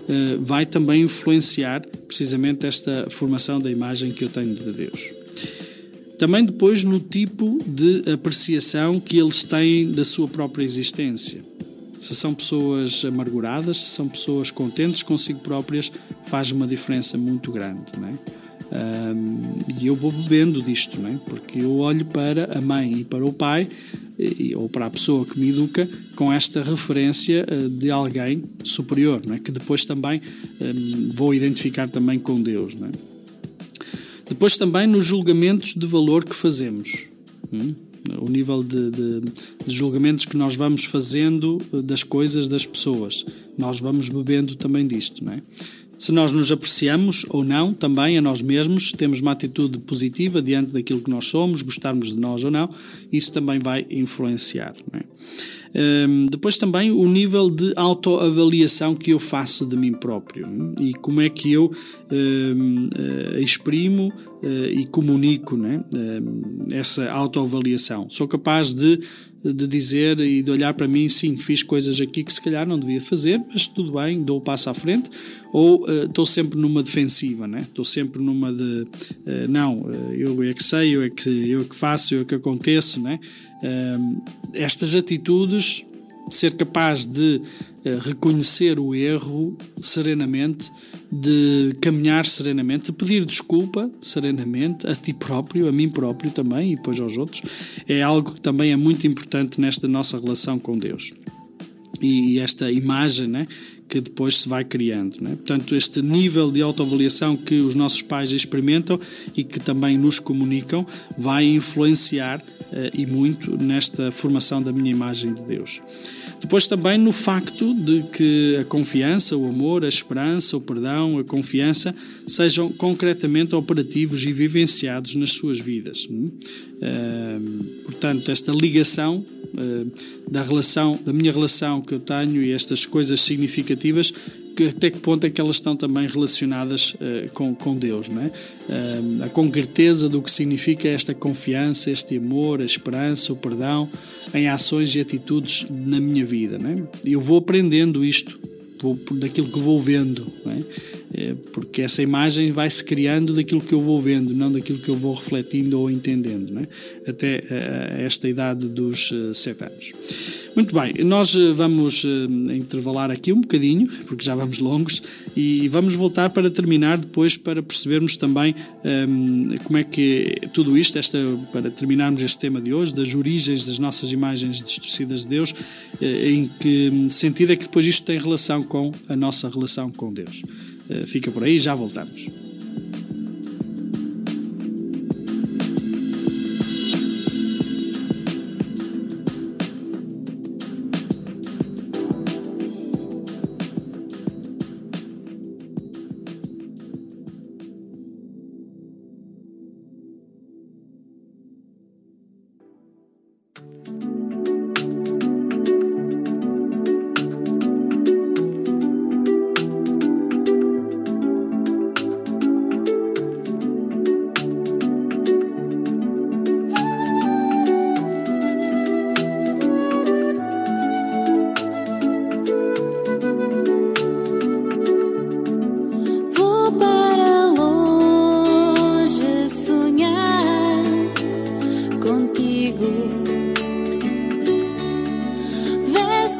eh, vai também influenciar precisamente esta formação da imagem que eu tenho de Deus. Também depois no tipo de apreciação que eles têm da sua própria existência se são pessoas amarguradas, se são pessoas contentes consigo próprias, faz uma diferença muito grande. Não é? E eu vou bebendo disto, não é? porque eu olho para a mãe e para o pai, e, ou para a pessoa que me educa, com esta referência uh, de alguém superior, não é? que depois também um, vou identificar também com Deus. Não é? Depois também nos julgamentos de valor que fazemos. Hum? O nível de, de, de, julgamentos que nós vamos fazendo eh, das coisas, das pessoas. Nós vamos bebendo também disto, não é? Se nós nos apreciamos ou não, também a nós mesmos, temos uma atitude positiva diante daquilo que nós somos, gostarmos de nós ou não, isso também vai influenciar. Não é? Um, depois também o nível de autoavaliação que eu faço de mim próprio e como é que eu um, uh, exprimo uh, e comunico né? um, essa autoavaliação. Sou capaz de de dizer e de olhar para mim, sim, fiz coisas aqui que se calhar não devia fazer, mas tudo bem, dou o passo à frente, ou uh, estou sempre numa defensiva, né? estou sempre numa de uh, não, uh, eu é que sei, eu é que, eu é que faço, eu é que aconteço. Né? Estas atitudes, ser capaz de reconhecer o erro serenamente, de caminhar serenamente, de pedir desculpa serenamente a ti próprio, a mim próprio também e depois aos outros, é algo que também é muito importante nesta nossa relação com Deus. E esta imagem né, que depois se vai criando. Né? Portanto, este nível de autoavaliação que os nossos pais experimentam e que também nos comunicam vai influenciar e muito nesta formação da minha imagem de Deus. Depois também no facto de que a confiança, o amor, a esperança, o perdão, a confiança sejam concretamente operativos e vivenciados nas suas vidas. Uh, portanto, esta ligação uh, da relação, da minha relação que eu tenho e estas coisas significativas que, até que ponto é que elas estão também relacionadas uh, com, com Deus, não é? Uh, a concreteza do que significa esta confiança, este amor, a esperança, o perdão em ações e atitudes na minha vida, não é? Eu vou aprendendo isto vou, daquilo que vou vendo, não é? É, porque essa imagem vai se criando daquilo que eu vou vendo, não daquilo que eu vou refletindo ou entendendo, é? até a esta idade dos uh, sete anos. Muito bem, nós eh, vamos intervalar aqui um bocadinho, porque já vamos longos, e vamos voltar para terminar depois para percebermos também um, ehm, como é que tudo isto, esta, para terminarmos este tema de hoje, das origens das nossas imagens distorcidas de Deus, em que sentido é que depois isto tem relação com a nossa relação com Deus. Uh, fica por aí, já voltamos.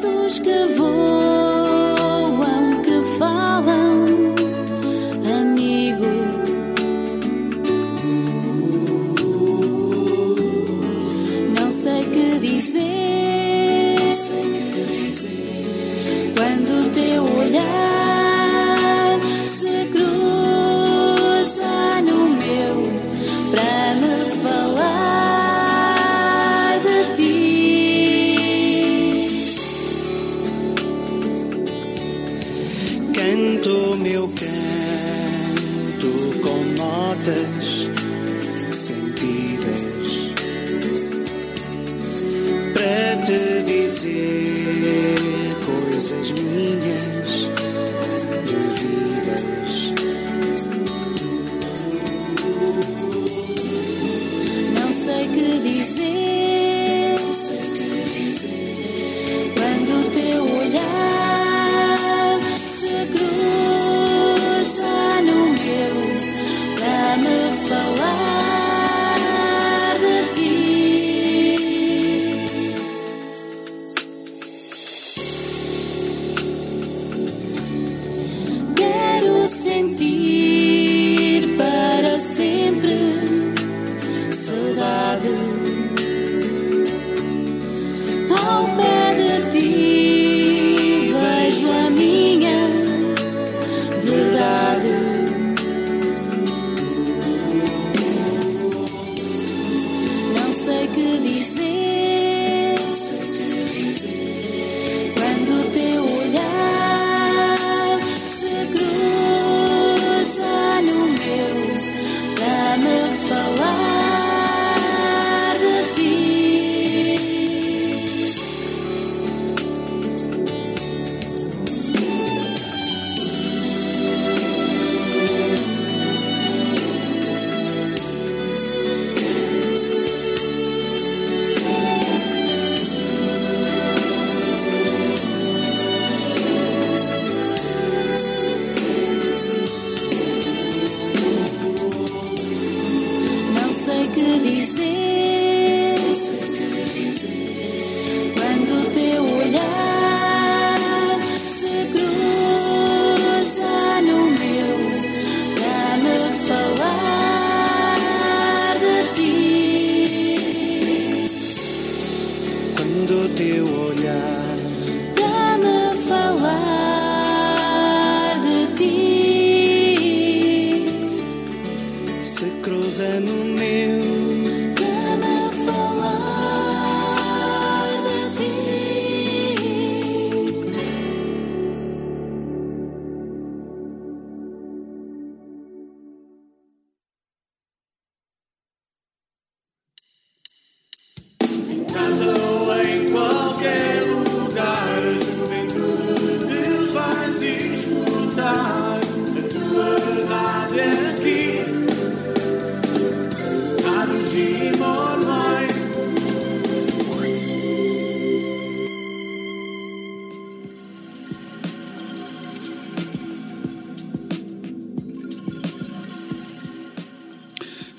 Quando teu olhar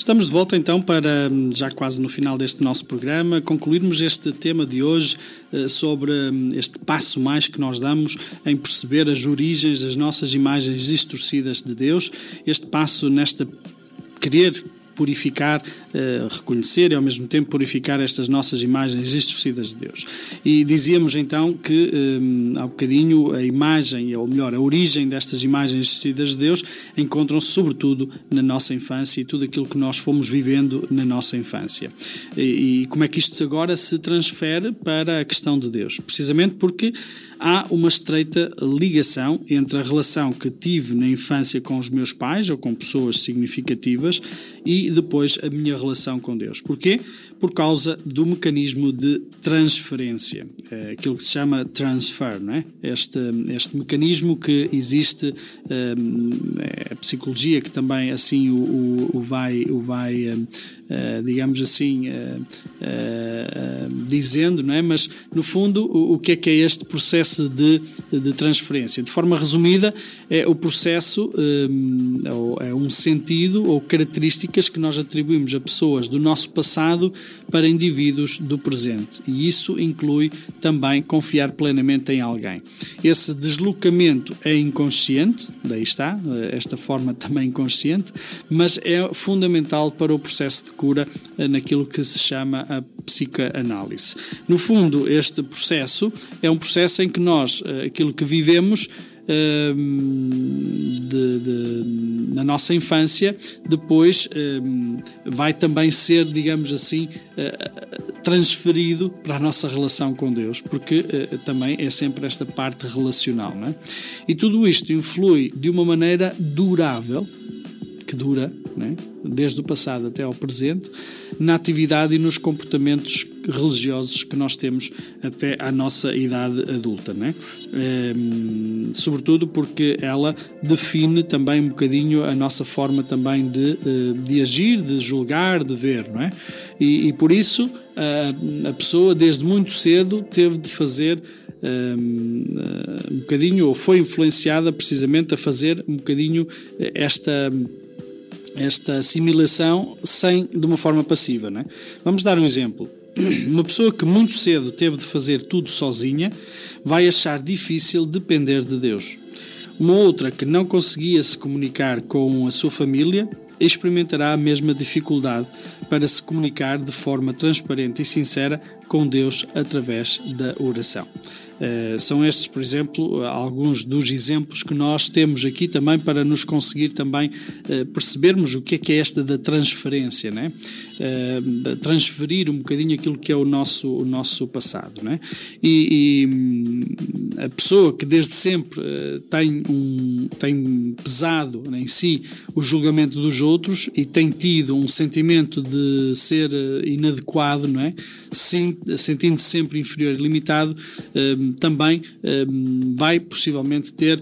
Estamos de volta então para, já quase no final deste nosso programa, concluirmos este tema de hoje eh, sobre hum, este passo mais que nós damos em perceber as origens das nossas imagens distorcidas de Deus, este passo nesta querer purificar, eh, reconhecer e ao mesmo tempo purificar estas nossas imagens distorcidas de Deus. E dizíamos então que eh, há bocadinho a imagem, ou melhor, a origem destas imagens distorcidas de Deus encontram-se sobretudo na nossa infância e tudo aquilo que nós fomos vivendo na nossa infância. E como é que isto agora se transfere para a questão de Deus? Precisamente porque há uma estreita ligação entre a relação que tive na infância com os meus pais ou com pessoas significativas e depois a minha relação com Deus. Porquê? Por causa do mecanismo de transferência, é aquilo que se chama transfer, não é? Este, este mecanismo que existe, é a psicologia que também assim o, o, vai, o vai Uh, digamos assim, dizendo, não é? mas no fundo, o, o, que é que é este processo de, de transferência? De forma resumida, é o processo, é um sentido ou características que nós atribuímos a pessoas do nosso passado para indivíduos do presente. E isso inclui também confiar plenamente em alguém. Esse deslocamento é inconsciente, daí está, esta forma também inconsciente, mas é fundamental para o processo de cura naquilo que se chama a psicanálise. No fundo, este processo é um processo em que nós, aquilo que vivemos, de, de, na nossa infância, depois vai também ser, digamos assim, transferido para a nossa relação com Deus, porque uh, também é sempre esta parte relacional. Não é? E tudo isto influi de uma maneira durável, que dura, é? desde o passado até ao presente, na atividade e nos comportamentos religiosos que nós temos até à nossa idade adulta, né? Ehm, sobretudo porque ela define também um bocadinho a nossa forma também de, eh, de agir, de julgar, de ver, não é? E, e por isso a, a pessoa desde muito cedo teve de fazer um, eh, um bocadinho, ou foi influenciada precisamente a fazer um bocadinho esta esta assimilação sem de uma forma passiva. Né? Vamos dar um exemplo. Uma pessoa que muito cedo teve de fazer tudo sozinha vai achar difícil depender de Deus. Uma outra que não conseguia se comunicar com a sua família experimentará a mesma dificuldade para se comunicar de forma transparente e sincera com Deus através da oração. Uh, são estes, por exemplo, alguns dos exemplos que nós temos aqui também para nos conseguir também uh, percebermos o que é que é esta da transferência, né? Uh, transferir um bocadinho aquilo que é o nosso, o nosso passado, né? E, e hum, a pessoa que desde sempre tem, um, tem pesado em si o julgamento dos outros e tem tido um sentimento de ser inadequado, não é? Sentindo-se sempre inferior e limitado, também um, vai possivelmente ter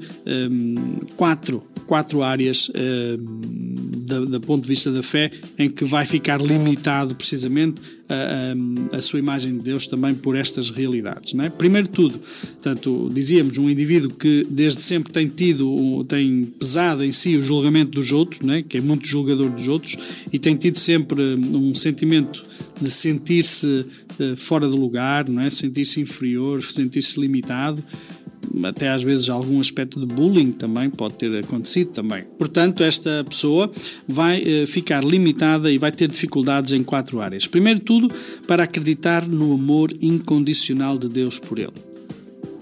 quatro, quatro áreas um, do, do ponto de vista da fé em que vai ficar limitado precisamente a, a, a, sua imagem de Deus também por estas realidades. Não é? Primeiro de tudo, tanto dizíamos, um indivíduo que desde sempre tem tido, tem pesado em si o julgamento dos outros, não é? que é muito julgador dos outros, e tem tido sempre um sentimento de sentir-se uh, fora do lugar, não é? sentir-se inferior, sentir-se limitado até às vezes algum aspecto de bullying também pode ter acontecido também. Portanto, esta pessoa vai uh, ficar limitada e vai ter dificuldades em quatro áreas. Primeiro tudo, para acreditar no amor incondicional de Deus por ele.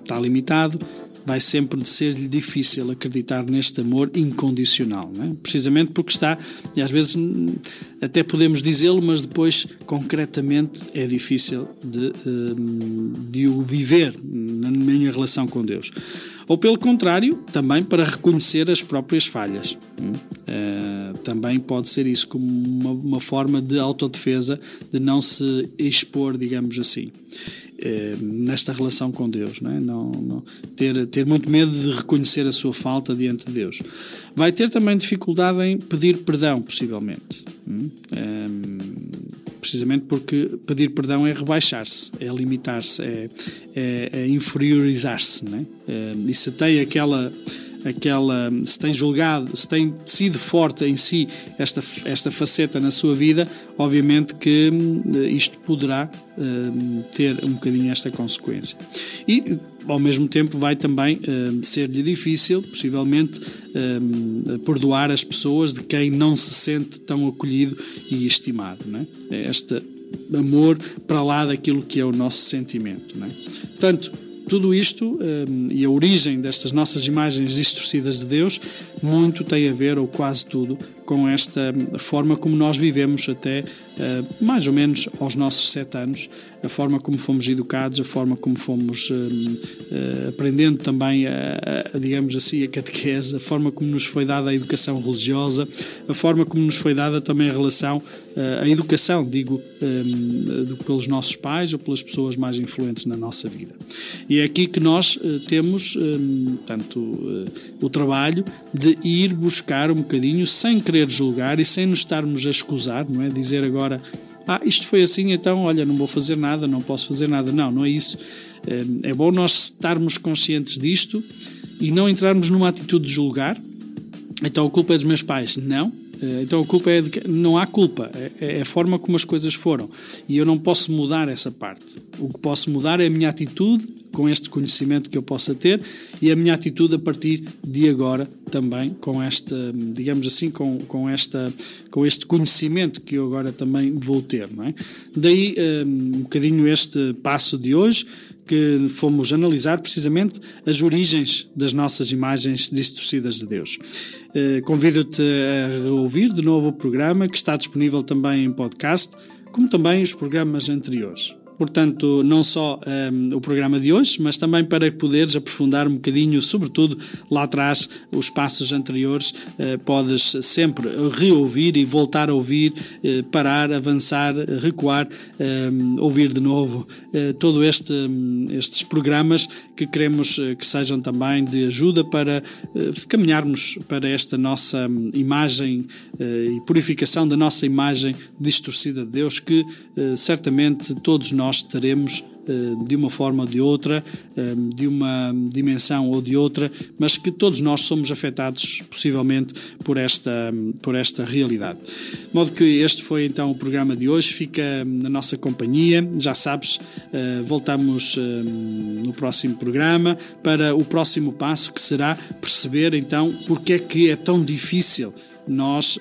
Está limitado, vai sempre ser-lhe difícil acreditar neste amor incondicional, é? precisamente porque está, e às vezes até podemos dizê-lo, mas depois concretamente é difícil de, hum, de o viver na minha relação com Deus. Ou pelo contrário, também para reconhecer as próprias falhas. Hum? Eh, também pode ser isso como uma, uma forma de autodefesa, de não se expor, digamos assim. Eh, nesta relação com Deus, não, é? não, não ter, ter muito medo de reconhecer a sua falta diante de Deus. Vai ter também dificuldade em pedir perdão, possivelmente. Hum? Um, precisamente porque pedir perdão é rebaixar-se, é limitar-se, é, é, é inferiorizar-se. É? Um, e se tem aquela aquela se tem julgado, se tem sido forte em si esta, esta faceta na sua vida, obviamente que hum, isto poderá hum, ter um bocadinho esta consequência. E ao mesmo tempo vai também hum, ser-lhe difícil, possivelmente, perdoar as pessoas de quem não se sente tão acolhido e estimado. Não é? Este amor para lá daquilo que é o nosso sentimento. É? Portanto, tudo isto um, e a origem destas nossas imagens distorcidas de Deus muito tem a ver, ou quase tudo, com esta forma como nós vivemos até uh, mais ou menos aos nossos sete anos, a forma como fomos educados, a forma como fomos uh, uh, aprendendo também, a, a, digamos assim, a catequese, a forma como nos foi dada a educação religiosa, a forma como nos foi dada também a relação, a educação, digo, pelos nossos pais ou pelas pessoas mais influentes na nossa vida. E é aqui que nós temos, tanto o trabalho de ir buscar um bocadinho sem querer querer julgar e sem nos estarmos a escusar, não é? Dizer agora, ah, isto foi assim, então olha, não vou fazer nada, não posso fazer nada. Não, não é isso. É, é bom nós estarmos conscientes disto e não entrarmos numa atitude de julgar. Então a culpa é dos meus pais. Não. Eh, então a culpa é de que não há culpa, é, é a forma como as coisas foram. E eu não posso mudar essa parte. O que posso mudar é a minha atitude com este conhecimento que eu possa ter e a minha atitude a partir de agora também com esta, digamos assim, com, com, esta, com este conhecimento que eu agora também vou ter. Não é? Daí um, um bocadinho este passo de hoje que fomos analisar precisamente as origens das nossas imagens distorcidas de Deus. Uh, Convido-te a ouvir de novo o programa que está disponível também em podcast como também os programas anteriores. Portanto, não só um, o programa de hoje, mas também para poderes aprofundar um bocadinho, sobretudo lá atrás, os passos anteriores, uh, podes sempre reouvir e voltar a ouvir, uh, parar, avançar, recuar, um, ouvir de novo uh, todo este, um, estes programas que queremos que sejam também de ajuda para caminharmos para esta nossa imagem e purificação da nossa imagem distorcida de Deus, que certamente todos nós nós teremos eh, de uma forma ou de outra, eh, de uma dimensão ou de outra, mas que todos nós somos afetados possivelmente por esta, por esta realidade. De modo que este foi então o programa de hoje, fica na nossa companhia, já sabes, eh, voltamos no próximo programa para o próximo passo que será perceber então porque é que é tão difícil nós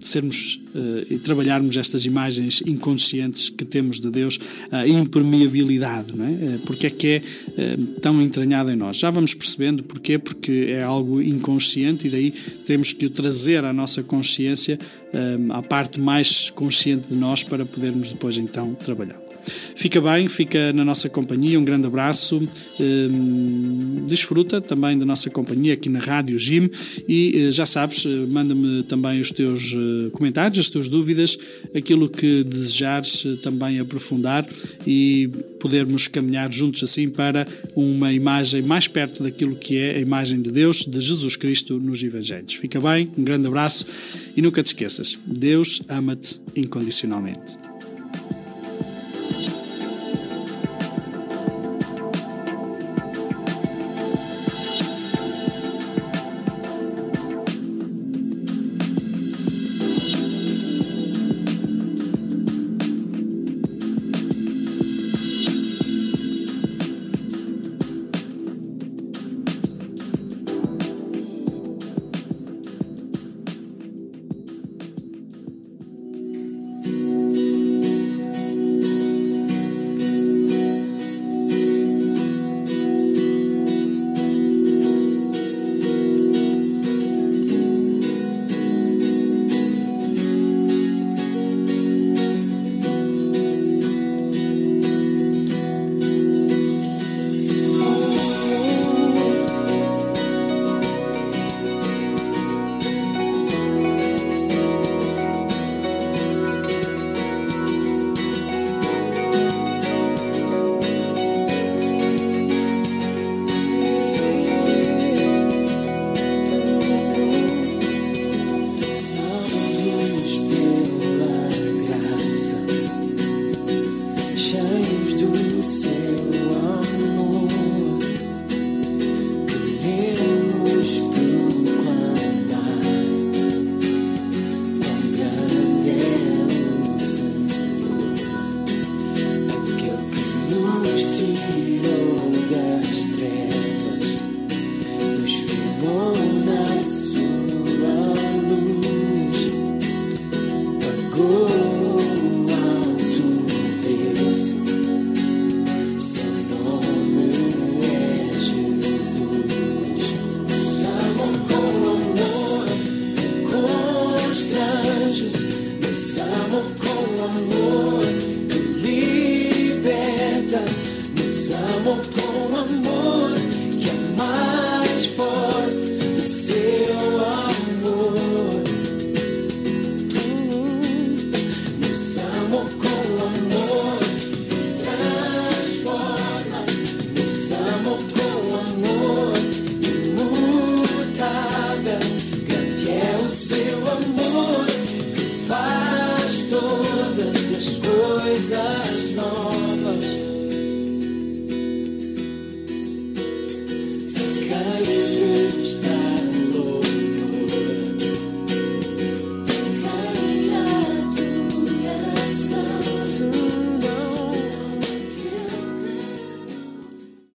sermos uh, e trabalharmos estas imagens inconscientes que temos de Deus, a impermeabilidade, não é? Uh, porque é que é uh, tão entranhado em nós. Já vamos percebendo porquê, porque é algo inconsciente e daí temos que o trazer à nossa consciência, à parte mais consciente de nós, para podermos depois então trabalhar. Fica bem, fica na nossa companhia. Um grande abraço. Hum, desfruta também da nossa companhia aqui na Rádio Jim e eh, já sabes, eh, manda-me também os teus eh, comentários, as tuas dúvidas, aquilo que desejares também aprofundar e podermos caminhar juntos assim para uma imagem mais perto daquilo que é a imagem de Deus, de Jesus Cristo nos Evangelhos. Fica bem, um grande abraço e nunca te esqueças, Deus ama-te incondicionalmente.